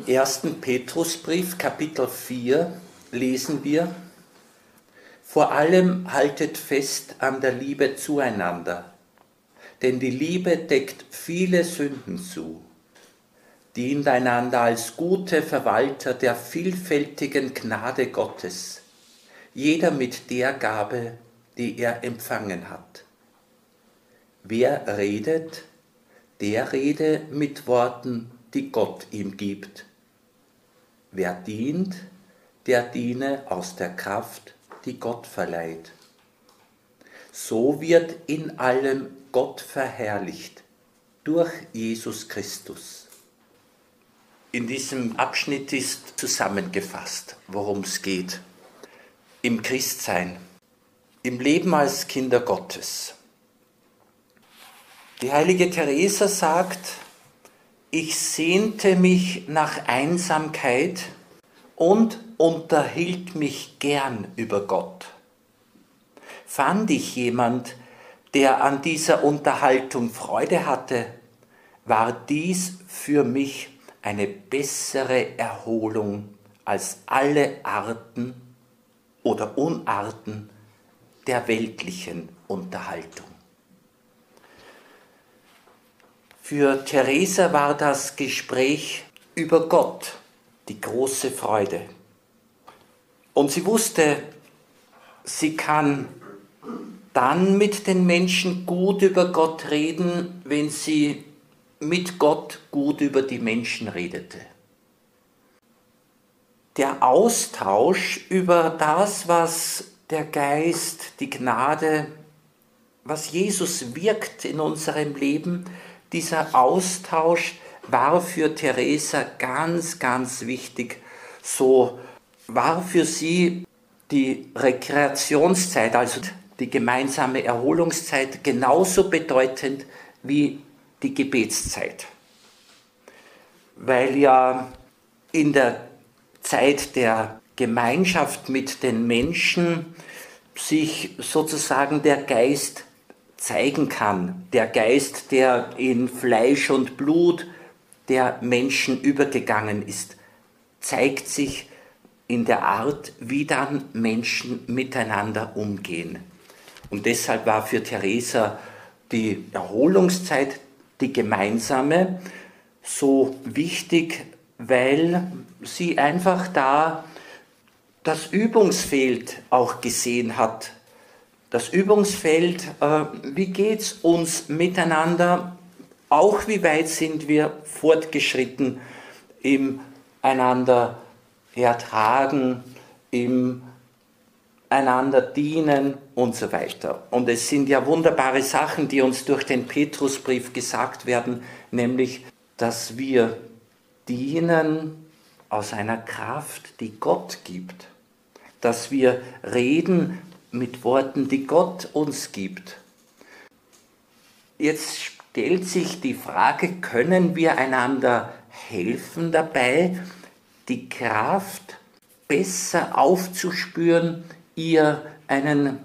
Im ersten Petrusbrief, Kapitel 4, lesen wir, vor allem haltet fest an der Liebe zueinander, denn die Liebe deckt viele Sünden zu. Dient einander als gute Verwalter der vielfältigen Gnade Gottes, jeder mit der Gabe, die er empfangen hat. Wer redet, der rede mit Worten, die Gott ihm gibt. Wer dient, der diene aus der Kraft, die Gott verleiht. So wird in allem Gott verherrlicht durch Jesus Christus. In diesem Abschnitt ist zusammengefasst, worum es geht. Im Christsein, im Leben als Kinder Gottes. Die heilige Teresa sagt, ich sehnte mich nach Einsamkeit und unterhielt mich gern über Gott. Fand ich jemand, der an dieser Unterhaltung Freude hatte, war dies für mich eine bessere Erholung als alle Arten oder Unarten der weltlichen Unterhaltung. Für Theresa war das Gespräch über Gott die große Freude. Und sie wusste, sie kann dann mit den Menschen gut über Gott reden, wenn sie mit Gott gut über die Menschen redete. Der Austausch über das, was der Geist, die Gnade, was Jesus wirkt in unserem Leben, dieser Austausch war für Theresa ganz, ganz wichtig. So war für sie die Rekreationszeit, also die gemeinsame Erholungszeit, genauso bedeutend wie die Gebetszeit. Weil ja in der Zeit der Gemeinschaft mit den Menschen sich sozusagen der Geist zeigen kann. Der Geist, der in Fleisch und Blut der Menschen übergegangen ist, zeigt sich in der Art, wie dann Menschen miteinander umgehen. Und deshalb war für Theresa die Erholungszeit, die gemeinsame, so wichtig, weil sie einfach da das Übungsfeld auch gesehen hat das Übungsfeld, äh, wie geht es uns miteinander, auch wie weit sind wir fortgeschritten im einander ertragen, im einander dienen und so weiter. Und es sind ja wunderbare Sachen, die uns durch den Petrusbrief gesagt werden, nämlich, dass wir dienen aus einer Kraft, die Gott gibt, dass wir reden mit Worten, die Gott uns gibt. Jetzt stellt sich die Frage, können wir einander helfen dabei, die Kraft besser aufzuspüren, ihr einen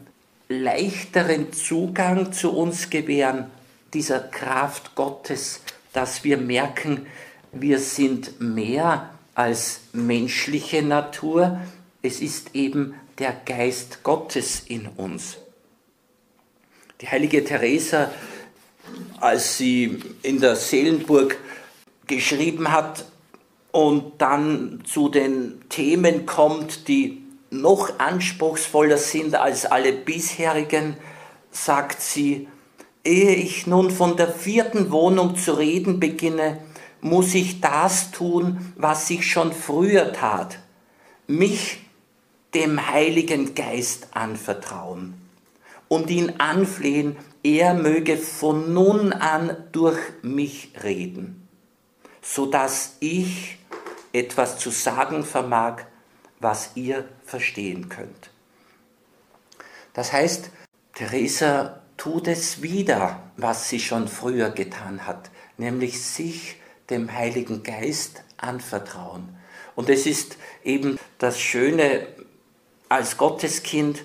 leichteren Zugang zu uns gewähren, dieser Kraft Gottes, dass wir merken, wir sind mehr als menschliche Natur, es ist eben der Geist Gottes in uns. Die heilige Teresa, als sie in der Seelenburg geschrieben hat und dann zu den Themen kommt, die noch anspruchsvoller sind als alle bisherigen, sagt sie, ehe ich nun von der vierten Wohnung zu reden beginne, muss ich das tun, was ich schon früher tat, mich dem Heiligen Geist anvertrauen und ihn anflehen, er möge von nun an durch mich reden, so dass ich etwas zu sagen vermag, was ihr verstehen könnt. Das heißt, Theresa tut es wieder, was sie schon früher getan hat, nämlich sich dem Heiligen Geist anvertrauen. Und es ist eben das Schöne als Gotteskind,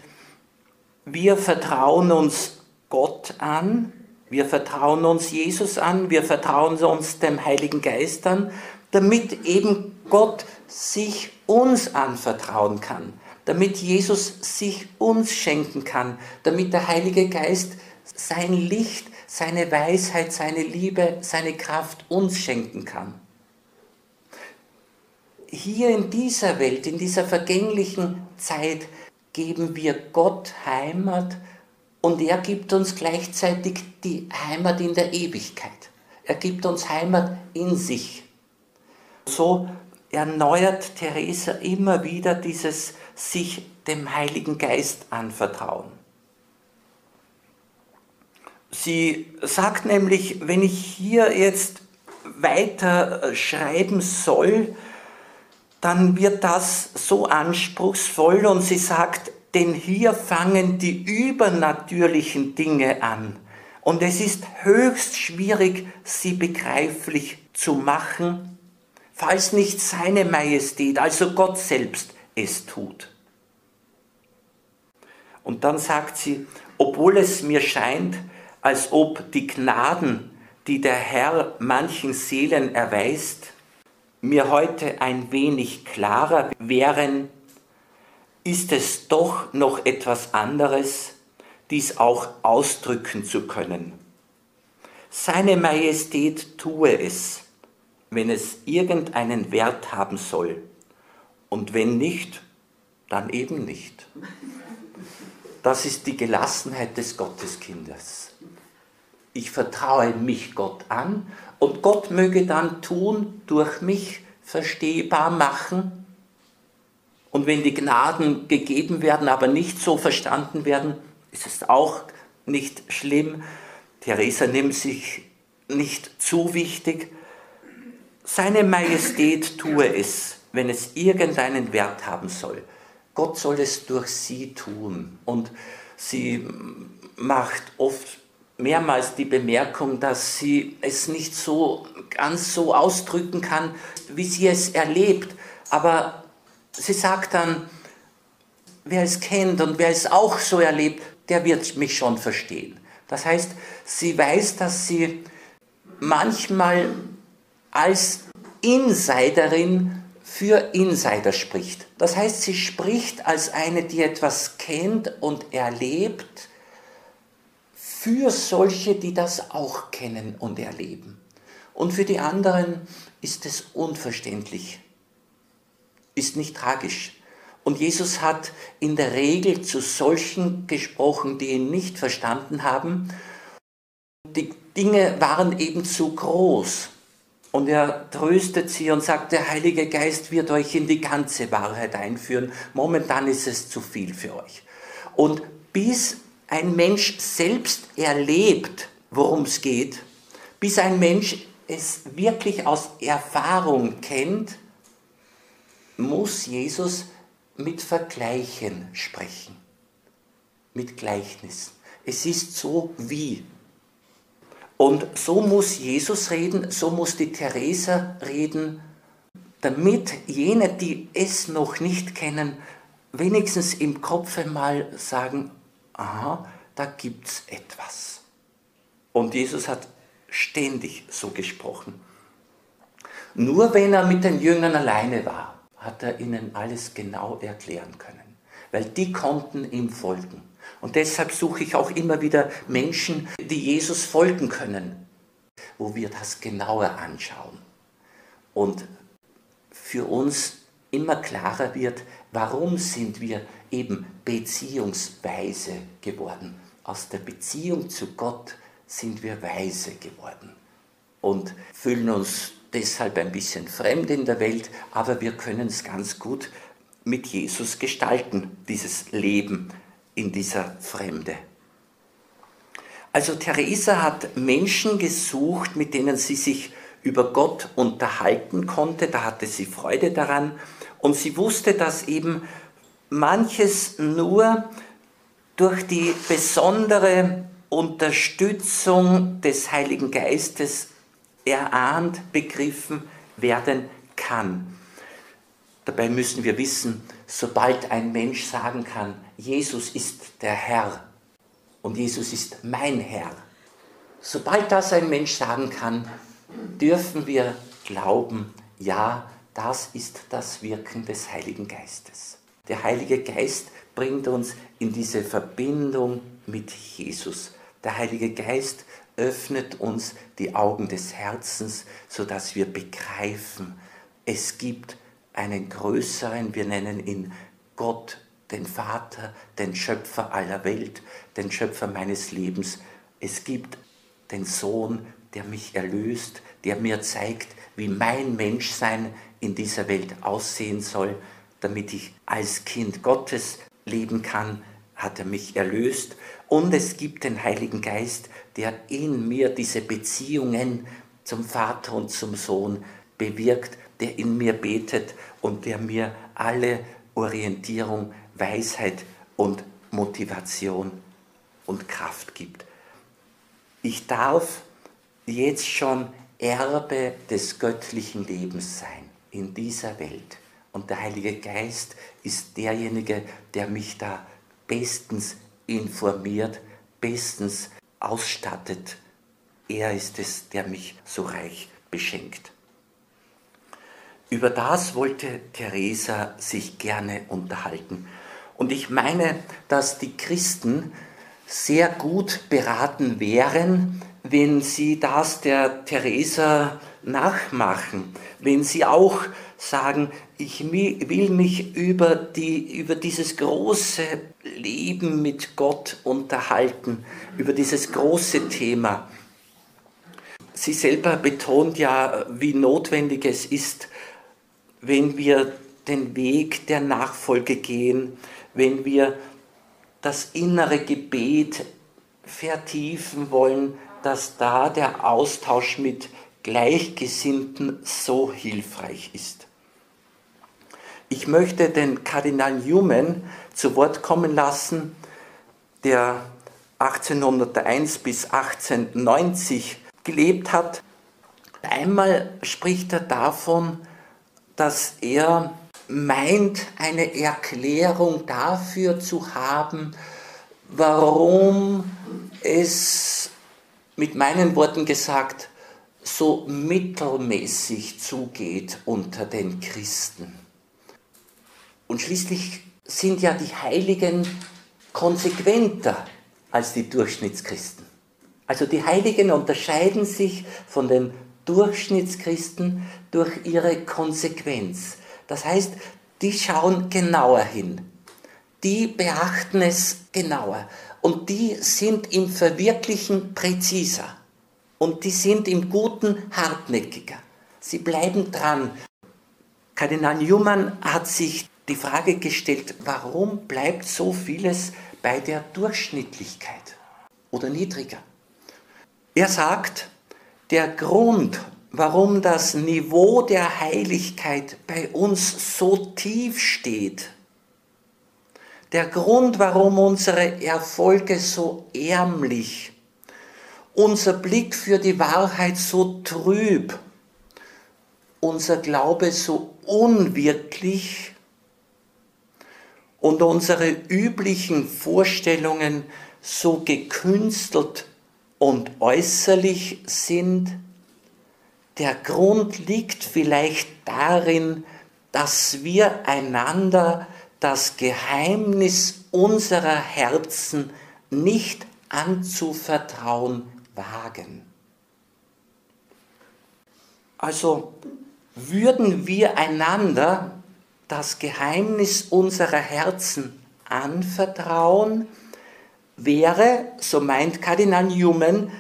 wir vertrauen uns Gott an, wir vertrauen uns Jesus an, wir vertrauen uns dem Heiligen Geist an, damit eben Gott sich uns anvertrauen kann, damit Jesus sich uns schenken kann, damit der Heilige Geist sein Licht, seine Weisheit, seine Liebe, seine Kraft uns schenken kann. Hier in dieser Welt, in dieser vergänglichen Zeit, geben wir Gott Heimat und er gibt uns gleichzeitig die Heimat in der Ewigkeit. Er gibt uns Heimat in sich. So erneuert Theresa immer wieder dieses sich dem Heiligen Geist anvertrauen. Sie sagt nämlich, wenn ich hier jetzt weiter schreiben soll, dann wird das so anspruchsvoll und sie sagt, denn hier fangen die übernatürlichen Dinge an. Und es ist höchst schwierig, sie begreiflich zu machen, falls nicht seine Majestät, also Gott selbst, es tut. Und dann sagt sie, obwohl es mir scheint, als ob die Gnaden, die der Herr manchen Seelen erweist, mir heute ein wenig klarer wären, ist es doch noch etwas anderes, dies auch ausdrücken zu können. Seine Majestät tue es, wenn es irgendeinen Wert haben soll, und wenn nicht, dann eben nicht. Das ist die Gelassenheit des Gotteskindes. Ich vertraue mich Gott an und Gott möge dann tun, durch mich verstehbar machen. Und wenn die Gnaden gegeben werden, aber nicht so verstanden werden, ist es auch nicht schlimm. Theresa nimmt sich nicht zu wichtig. Seine Majestät tue es, wenn es irgendeinen Wert haben soll. Gott soll es durch sie tun. Und sie macht oft mehrmals die Bemerkung, dass sie es nicht so ganz so ausdrücken kann, wie sie es erlebt. Aber sie sagt dann, wer es kennt und wer es auch so erlebt, der wird mich schon verstehen. Das heißt, sie weiß, dass sie manchmal als Insiderin für Insider spricht. Das heißt, sie spricht als eine, die etwas kennt und erlebt, für solche, die das auch kennen und erleben. Und für die anderen ist es unverständlich, ist nicht tragisch. Und Jesus hat in der Regel zu solchen gesprochen, die ihn nicht verstanden haben. Die Dinge waren eben zu groß. Und er tröstet sie und sagt, der Heilige Geist wird euch in die ganze Wahrheit einführen. Momentan ist es zu viel für euch. Und bis ein Mensch selbst erlebt, worum es geht, bis ein Mensch es wirklich aus Erfahrung kennt, muss Jesus mit Vergleichen sprechen, mit Gleichnissen. Es ist so wie. Und so muss Jesus reden, so muss die Theresa reden, damit jene, die es noch nicht kennen, wenigstens im Kopf mal sagen, aha, da gibt es etwas. Und Jesus hat ständig so gesprochen. Nur wenn er mit den Jüngern alleine war, hat er ihnen alles genau erklären können, weil die konnten ihm folgen. Und deshalb suche ich auch immer wieder Menschen, die Jesus folgen können, wo wir das genauer anschauen. Und für uns immer klarer wird, warum sind wir eben beziehungsweise geworden. Aus der Beziehung zu Gott sind wir weise geworden und fühlen uns deshalb ein bisschen fremd in der Welt, aber wir können es ganz gut mit Jesus gestalten, dieses Leben in dieser Fremde. Also Theresa hat Menschen gesucht, mit denen sie sich über Gott unterhalten konnte, da hatte sie Freude daran und sie wusste, dass eben manches nur durch die besondere Unterstützung des Heiligen Geistes erahnt, begriffen werden kann. Dabei müssen wir wissen, sobald ein Mensch sagen kann, Jesus ist der Herr und Jesus ist mein Herr, sobald das ein Mensch sagen kann, dürfen wir glauben, Ja, das ist das Wirken des Heiligen Geistes. Der Heilige Geist bringt uns in diese Verbindung mit Jesus. Der Heilige Geist öffnet uns die Augen des Herzens, sodass wir begreifen, es gibt einen größeren, wir nennen ihn Gott, den Vater, den Schöpfer aller Welt, den Schöpfer meines Lebens. Es gibt den Sohn, der mich erlöst, der mir zeigt, wie mein Menschsein in dieser Welt aussehen soll, damit ich als Kind Gottes leben kann, hat er mich erlöst. Und es gibt den Heiligen Geist, der in mir diese Beziehungen zum Vater und zum Sohn bewirkt, der in mir betet und der mir alle Orientierung, Weisheit und Motivation und Kraft gibt. Ich darf jetzt schon Erbe des göttlichen Lebens sein in dieser Welt. Und der Heilige Geist ist derjenige, der mich da bestens informiert, bestens ausstattet. Er ist es, der mich so reich beschenkt. Über das wollte Theresa sich gerne unterhalten. Und ich meine, dass die Christen sehr gut beraten wären, wenn sie das der Theresa nachmachen, wenn sie auch sagen, ich will mich über, die, über dieses große Leben mit Gott unterhalten, über dieses große Thema. Sie selber betont ja, wie notwendig es ist, wenn wir den Weg der Nachfolge gehen, wenn wir das innere Gebet vertiefen wollen, dass da der Austausch mit Gleichgesinnten so hilfreich ist. Ich möchte den Kardinal Newman zu Wort kommen lassen, der 1801 bis 1890 gelebt hat. Einmal spricht er davon, dass er meint, eine Erklärung dafür zu haben, warum es mit meinen Worten gesagt so mittelmäßig zugeht unter den Christen. Und schließlich sind ja die Heiligen konsequenter als die Durchschnittschristen. Also die Heiligen unterscheiden sich von den Durchschnittschristen durch ihre Konsequenz. Das heißt, die schauen genauer hin. Die beachten es genauer. Und die sind im Verwirklichen präziser. Und die sind im Guten hartnäckiger. Sie bleiben dran. Kardinal Newman hat sich die Frage gestellt, warum bleibt so vieles bei der Durchschnittlichkeit oder niedriger? Er sagt, der Grund, warum das Niveau der Heiligkeit bei uns so tief steht, der Grund, warum unsere Erfolge so ärmlich, unser Blick für die Wahrheit so trüb, unser Glaube so unwirklich und unsere üblichen Vorstellungen so gekünstelt und äußerlich sind, der Grund liegt vielleicht darin, dass wir einander das Geheimnis unserer Herzen nicht anzuvertrauen wagen. Also würden wir einander das Geheimnis unserer Herzen anvertrauen, wäre, so meint Kardinal Newman,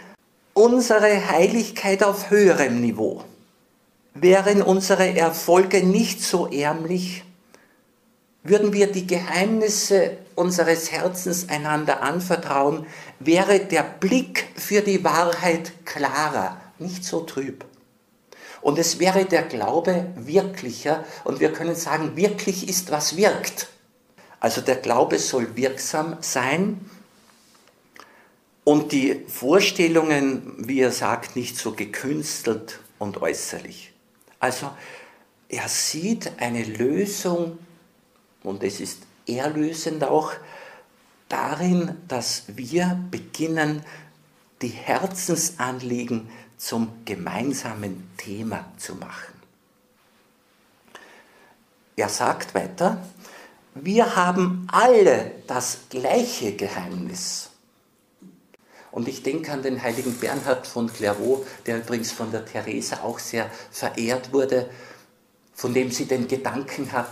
unsere Heiligkeit auf höherem Niveau. Wären unsere Erfolge nicht so ärmlich, würden wir die Geheimnisse unseres Herzens einander anvertrauen, wäre der Blick für die Wahrheit klarer, nicht so trüb. Und es wäre der Glaube wirklicher und wir können sagen, wirklich ist, was wirkt. Also der Glaube soll wirksam sein und die Vorstellungen, wie er sagt, nicht so gekünstelt und äußerlich. Also er sieht eine Lösung, und es ist erlösend auch, darin, dass wir beginnen, die Herzensanliegen zum gemeinsamen Thema zu machen. er sagt weiter, wir haben alle das gleiche Geheimnis. Und ich denke an den heiligen Bernhard von Clairvaux, der übrigens von der Therese auch sehr verehrt wurde, von dem sie den Gedanken hat,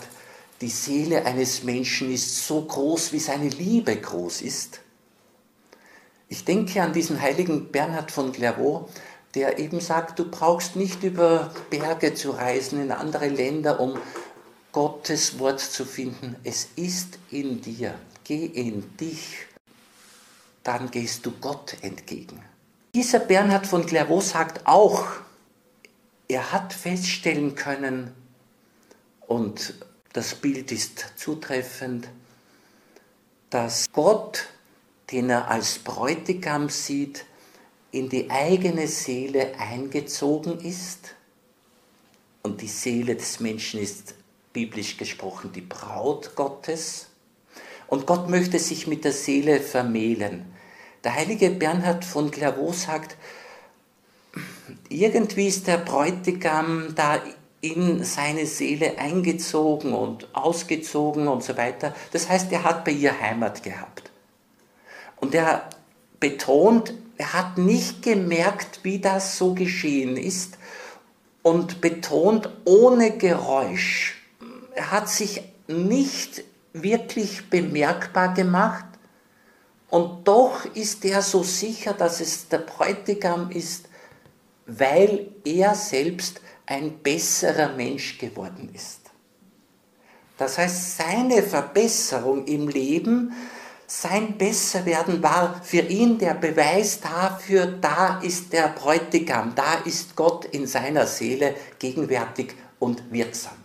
die Seele eines Menschen ist so groß, wie seine Liebe groß ist. Ich denke an diesen heiligen Bernhard von Clairvaux, der eben sagt, du brauchst nicht über Berge zu reisen in andere Länder, um Gottes Wort zu finden. Es ist in dir. Geh in dich. Dann gehst du Gott entgegen. Dieser Bernhard von Clairvaux sagt auch, er hat feststellen können, und das Bild ist zutreffend, dass Gott, den er als Bräutigam sieht, in die eigene Seele eingezogen ist. Und die Seele des Menschen ist biblisch gesprochen die Braut Gottes. Und Gott möchte sich mit der Seele vermählen. Der heilige Bernhard von Clairvaux sagt, irgendwie ist der Bräutigam da in seine Seele eingezogen und ausgezogen und so weiter. Das heißt, er hat bei ihr Heimat gehabt. Und er betont, er hat nicht gemerkt, wie das so geschehen ist und betont ohne Geräusch. Er hat sich nicht wirklich bemerkbar gemacht und doch ist er so sicher, dass es der Bräutigam ist, weil er selbst ein besserer Mensch geworden ist. Das heißt, seine Verbesserung im Leben, sein Besserwerden war für ihn der Beweis dafür, da ist der Bräutigam, da ist Gott in seiner Seele gegenwärtig und wirksam.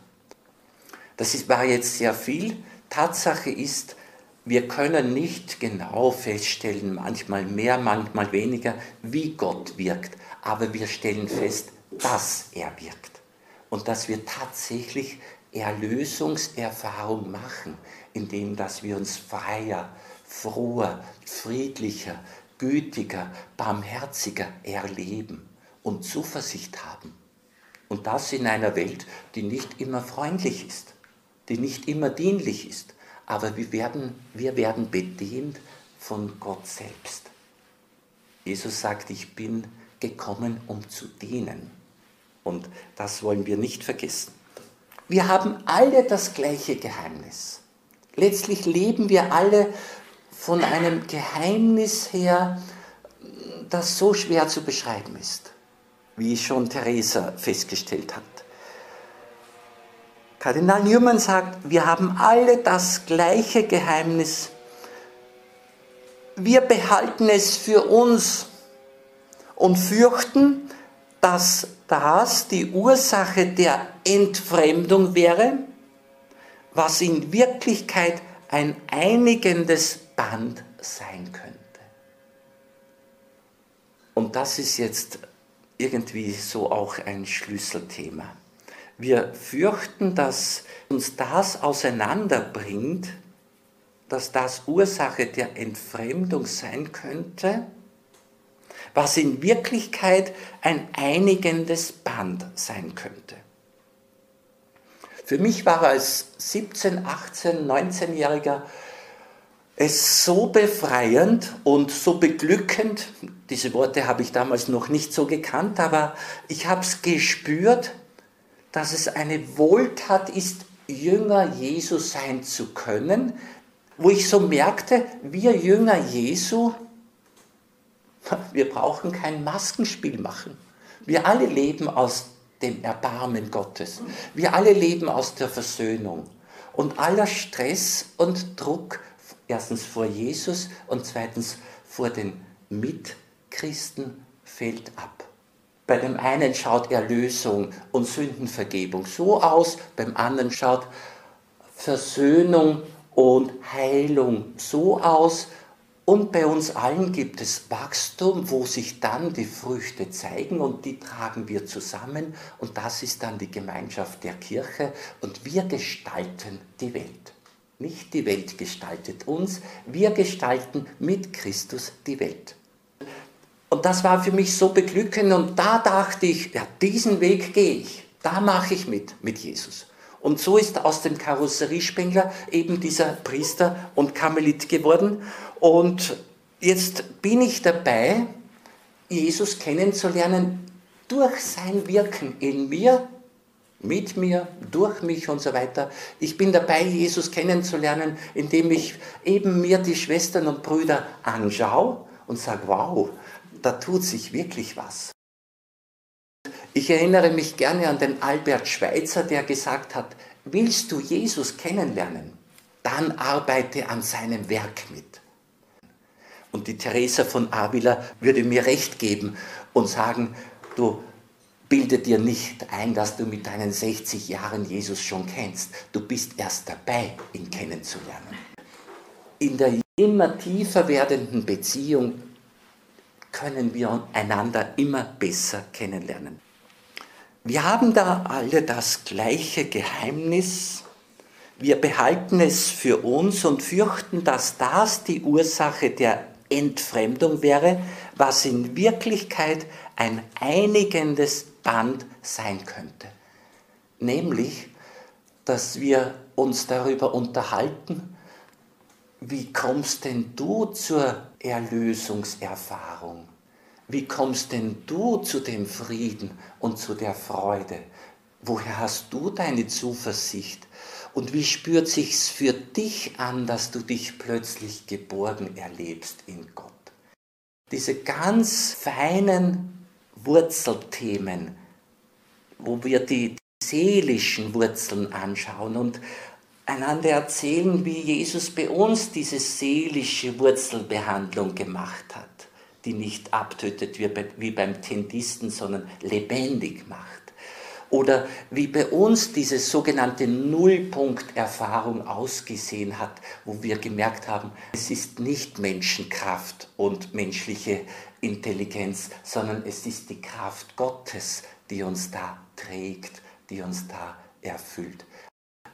Das war jetzt sehr viel. Tatsache ist, wir können nicht genau feststellen, manchmal mehr, manchmal weniger, wie Gott wirkt, aber wir stellen fest, dass er wirkt und dass wir tatsächlich Erlösungserfahrung machen, indem dass wir uns freier, froher, friedlicher, gütiger, barmherziger erleben und Zuversicht haben. Und das in einer Welt, die nicht immer freundlich ist, die nicht immer dienlich ist, aber wir werden, wir werden bedient von Gott selbst. Jesus sagt, ich bin gekommen, um zu dienen. Und das wollen wir nicht vergessen. Wir haben alle das gleiche Geheimnis. Letztlich leben wir alle von einem Geheimnis her, das so schwer zu beschreiben ist, wie schon Theresa festgestellt hat. Kardinal Newman sagt, wir haben alle das gleiche Geheimnis. Wir behalten es für uns und fürchten, dass das die Ursache der Entfremdung wäre, was in Wirklichkeit ein einigendes Band sein könnte. Und das ist jetzt irgendwie so auch ein Schlüsselthema. Wir fürchten, dass uns das auseinanderbringt, dass das Ursache der Entfremdung sein könnte was in Wirklichkeit ein einigendes Band sein könnte. Für mich war als 17, 18, 19-Jähriger es so befreiend und so beglückend, diese Worte habe ich damals noch nicht so gekannt, aber ich habe es gespürt, dass es eine Wohltat ist, Jünger Jesu sein zu können, wo ich so merkte, wir Jünger Jesu, wir brauchen kein Maskenspiel machen. Wir alle leben aus dem Erbarmen Gottes. Wir alle leben aus der Versöhnung. Und aller Stress und Druck, erstens vor Jesus und zweitens vor den Mitchristen, fällt ab. Bei dem einen schaut Erlösung und Sündenvergebung so aus, beim anderen schaut Versöhnung und Heilung so aus und bei uns allen gibt es Wachstum, wo sich dann die Früchte zeigen und die tragen wir zusammen und das ist dann die Gemeinschaft der Kirche und wir gestalten die Welt. Nicht die Welt gestaltet uns, wir gestalten mit Christus die Welt. Und das war für mich so beglückend und da dachte ich, ja, diesen Weg gehe ich, da mache ich mit, mit Jesus. Und so ist aus dem Karosseriespengler eben dieser Priester und Karmelit geworden. Und jetzt bin ich dabei, Jesus kennenzulernen durch sein Wirken in mir, mit mir, durch mich und so weiter. Ich bin dabei, Jesus kennenzulernen, indem ich eben mir die Schwestern und Brüder anschaue und sage, wow, da tut sich wirklich was. Ich erinnere mich gerne an den Albert Schweitzer, der gesagt hat, willst du Jesus kennenlernen, dann arbeite an seinem Werk mit. Und die Theresa von Avila würde mir recht geben und sagen, du bilde dir nicht ein, dass du mit deinen 60 Jahren Jesus schon kennst. Du bist erst dabei, ihn kennenzulernen. In der immer tiefer werdenden Beziehung können wir einander immer besser kennenlernen. Wir haben da alle das gleiche Geheimnis. Wir behalten es für uns und fürchten, dass das die Ursache der Entfremdung wäre, was in Wirklichkeit ein einigendes Band sein könnte. Nämlich, dass wir uns darüber unterhalten, wie kommst denn du zur Erlösungserfahrung? Wie kommst denn du zu dem Frieden und zu der Freude? Woher hast du deine Zuversicht? Und wie spürt sich's für dich an, dass du dich plötzlich geborgen erlebst in Gott? Diese ganz feinen Wurzelthemen, wo wir die seelischen Wurzeln anschauen und einander erzählen, wie Jesus bei uns diese seelische Wurzelbehandlung gemacht hat die nicht abtötet wie beim Tendisten, sondern lebendig macht. Oder wie bei uns diese sogenannte Nullpunkterfahrung ausgesehen hat, wo wir gemerkt haben, es ist nicht Menschenkraft und menschliche Intelligenz, sondern es ist die Kraft Gottes, die uns da trägt, die uns da erfüllt.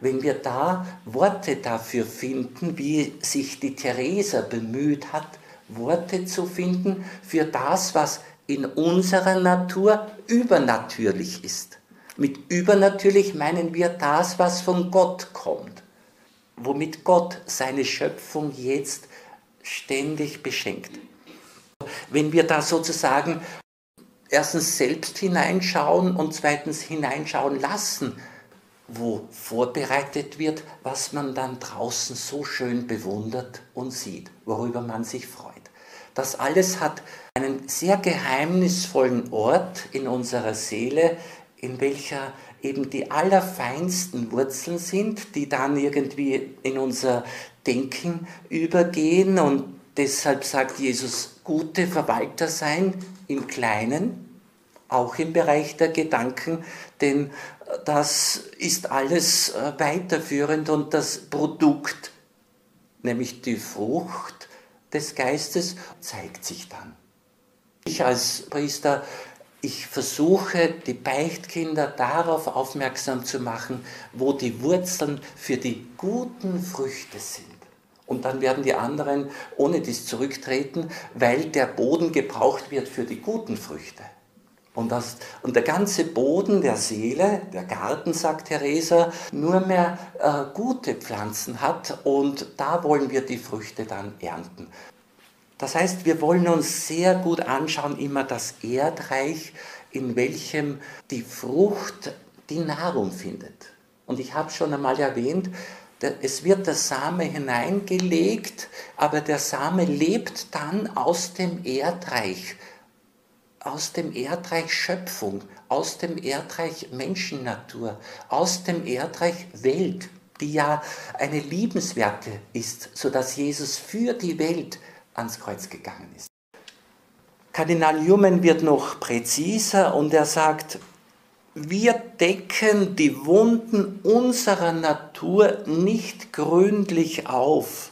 Wenn wir da Worte dafür finden, wie sich die Theresa bemüht hat, Worte zu finden für das, was in unserer Natur übernatürlich ist. Mit übernatürlich meinen wir das, was von Gott kommt, womit Gott seine Schöpfung jetzt ständig beschenkt. Wenn wir da sozusagen erstens selbst hineinschauen und zweitens hineinschauen lassen, wo vorbereitet wird, was man dann draußen so schön bewundert und sieht, worüber man sich freut. Das alles hat einen sehr geheimnisvollen Ort in unserer Seele, in welcher eben die allerfeinsten Wurzeln sind, die dann irgendwie in unser Denken übergehen. Und deshalb sagt Jesus, gute Verwalter sein im Kleinen, auch im Bereich der Gedanken, denn das ist alles äh, weiterführend und das Produkt, nämlich die Frucht, des Geistes zeigt sich dann. Ich als Priester, ich versuche die Beichtkinder darauf aufmerksam zu machen, wo die Wurzeln für die guten Früchte sind. Und dann werden die anderen ohne dies zurücktreten, weil der Boden gebraucht wird für die guten Früchte. Und, das, und der ganze Boden der Seele, der Garten, sagt Theresa, nur mehr äh, gute Pflanzen hat und da wollen wir die Früchte dann ernten. Das heißt, wir wollen uns sehr gut anschauen, immer das Erdreich, in welchem die Frucht die Nahrung findet. Und ich habe schon einmal erwähnt, es wird der Same hineingelegt, aber der Same lebt dann aus dem Erdreich aus dem Erdreich Schöpfung, aus dem Erdreich Menschennatur, aus dem Erdreich Welt, die ja eine liebenswerte ist, sodass Jesus für die Welt ans Kreuz gegangen ist. Kardinal Newman wird noch präziser und er sagt, wir decken die Wunden unserer Natur nicht gründlich auf.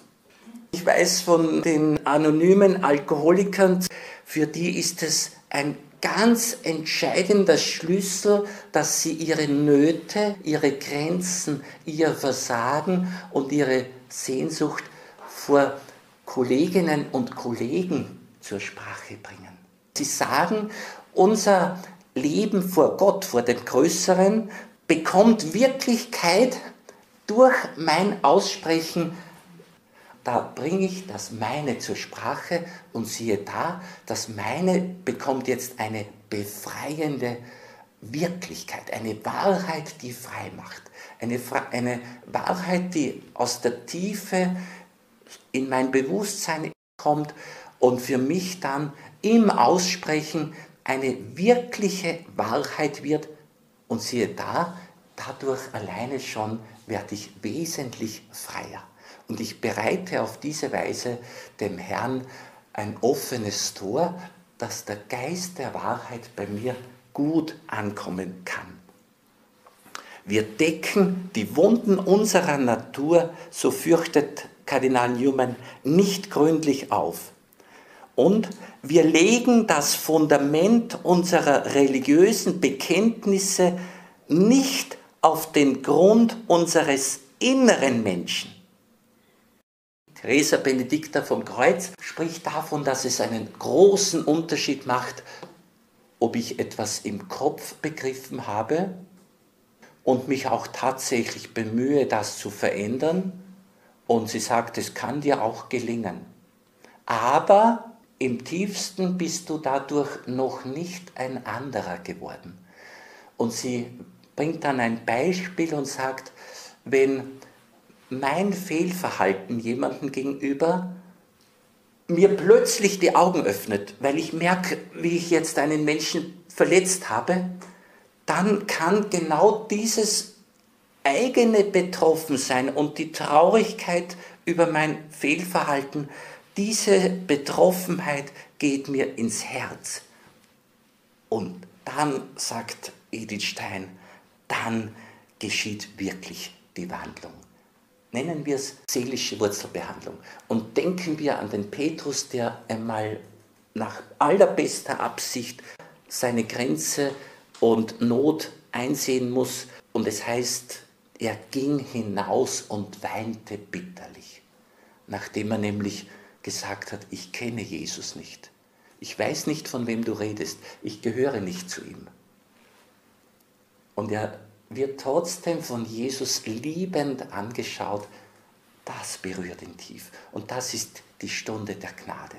Ich weiß von den anonymen Alkoholikern, für die ist es ein ganz entscheidender Schlüssel, dass sie ihre Nöte, ihre Grenzen, ihr Versagen und ihre Sehnsucht vor Kolleginnen und Kollegen zur Sprache bringen. Sie sagen, unser Leben vor Gott, vor dem Größeren, bekommt Wirklichkeit durch mein Aussprechen. Da bringe ich das meine zur Sprache und siehe da, das meine bekommt jetzt eine befreiende Wirklichkeit, eine Wahrheit, die frei macht. Eine, eine Wahrheit, die aus der Tiefe in mein Bewusstsein kommt und für mich dann im Aussprechen eine wirkliche Wahrheit wird. Und siehe da, dadurch alleine schon werde ich wesentlich freier. Und ich bereite auf diese Weise dem Herrn ein offenes Tor, dass der Geist der Wahrheit bei mir gut ankommen kann. Wir decken die Wunden unserer Natur, so fürchtet Kardinal Newman, nicht gründlich auf. Und wir legen das Fundament unserer religiösen Bekenntnisse nicht auf den Grund unseres inneren Menschen. Teresa Benedicta vom Kreuz spricht davon, dass es einen großen Unterschied macht, ob ich etwas im Kopf begriffen habe und mich auch tatsächlich bemühe, das zu verändern. Und sie sagt, es kann dir auch gelingen. Aber im tiefsten bist du dadurch noch nicht ein anderer geworden. Und sie bringt dann ein Beispiel und sagt, wenn mein Fehlverhalten jemandem gegenüber mir plötzlich die Augen öffnet, weil ich merke, wie ich jetzt einen Menschen verletzt habe, dann kann genau dieses eigene Betroffensein und die Traurigkeit über mein Fehlverhalten, diese Betroffenheit geht mir ins Herz. Und dann, sagt Edith Stein, dann geschieht wirklich die Wandlung. Nennen wir es seelische Wurzelbehandlung. Und denken wir an den Petrus, der einmal nach allerbester Absicht seine Grenze und Not einsehen muss. Und es heißt, er ging hinaus und weinte bitterlich, nachdem er nämlich gesagt hat, ich kenne Jesus nicht. Ich weiß nicht, von wem du redest. Ich gehöre nicht zu ihm. Und er wird trotzdem von Jesus liebend angeschaut. Das berührt ihn tief. Und das ist die Stunde der Gnade.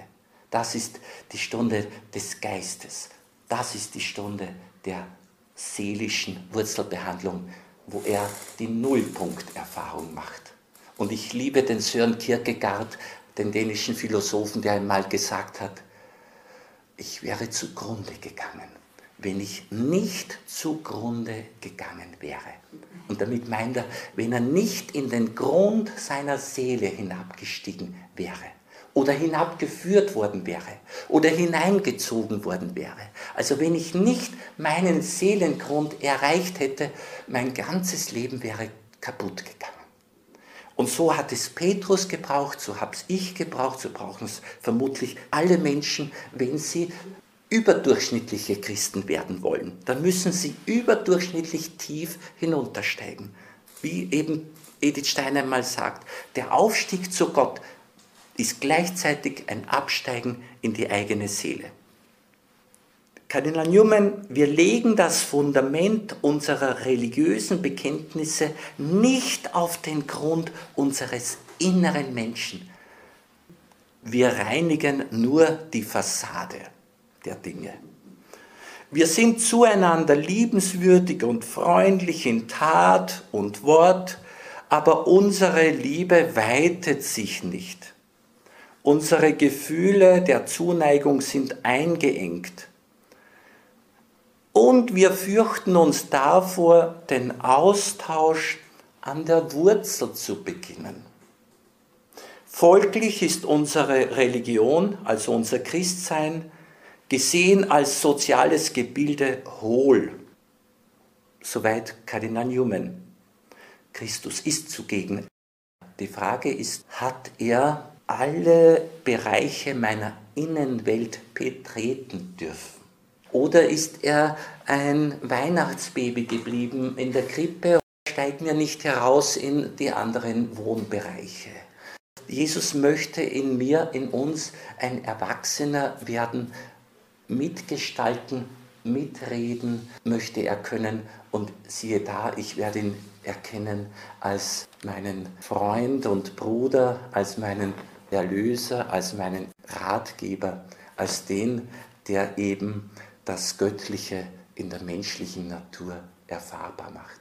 Das ist die Stunde des Geistes. Das ist die Stunde der seelischen Wurzelbehandlung, wo er die Nullpunkterfahrung macht. Und ich liebe den Sören Kierkegaard, den dänischen Philosophen, der einmal gesagt hat, ich wäre zugrunde gegangen, wenn ich nicht zugrunde gegangen wäre. Und damit meint er, wenn er nicht in den Grund seiner Seele hinabgestiegen wäre oder hinabgeführt worden wäre oder hineingezogen worden wäre. Also wenn ich nicht meinen Seelengrund erreicht hätte, mein ganzes Leben wäre kaputt gegangen. Und so hat es Petrus gebraucht, so habe es ich gebraucht, so brauchen es vermutlich alle Menschen, wenn sie überdurchschnittliche Christen werden wollen. Dann müssen sie überdurchschnittlich tief hinuntersteigen. Wie eben Edith Steiner mal sagt, der Aufstieg zu Gott ist gleichzeitig ein Absteigen in die eigene Seele. Kardinal Newman, wir legen das Fundament unserer religiösen Bekenntnisse nicht auf den Grund unseres inneren Menschen. Wir reinigen nur die Fassade der Dinge. Wir sind zueinander liebenswürdig und freundlich in Tat und Wort, aber unsere Liebe weitet sich nicht. Unsere Gefühle der Zuneigung sind eingeengt. Und wir fürchten uns davor, den Austausch an der Wurzel zu beginnen. Folglich ist unsere Religion, also unser Christsein, gesehen als soziales Gebilde hohl. Soweit Kardinal Newman. Christus ist zugegen. Die Frage ist, hat er alle Bereiche meiner Innenwelt betreten dürfen? Oder ist er ein Weihnachtsbaby geblieben in der Krippe und steigt mir nicht heraus in die anderen Wohnbereiche? Jesus möchte in mir, in uns ein Erwachsener werden, mitgestalten mitreden möchte er können und siehe da, ich werde ihn erkennen als meinen Freund und Bruder, als meinen Erlöser, als meinen Ratgeber, als den, der eben das Göttliche in der menschlichen Natur erfahrbar macht.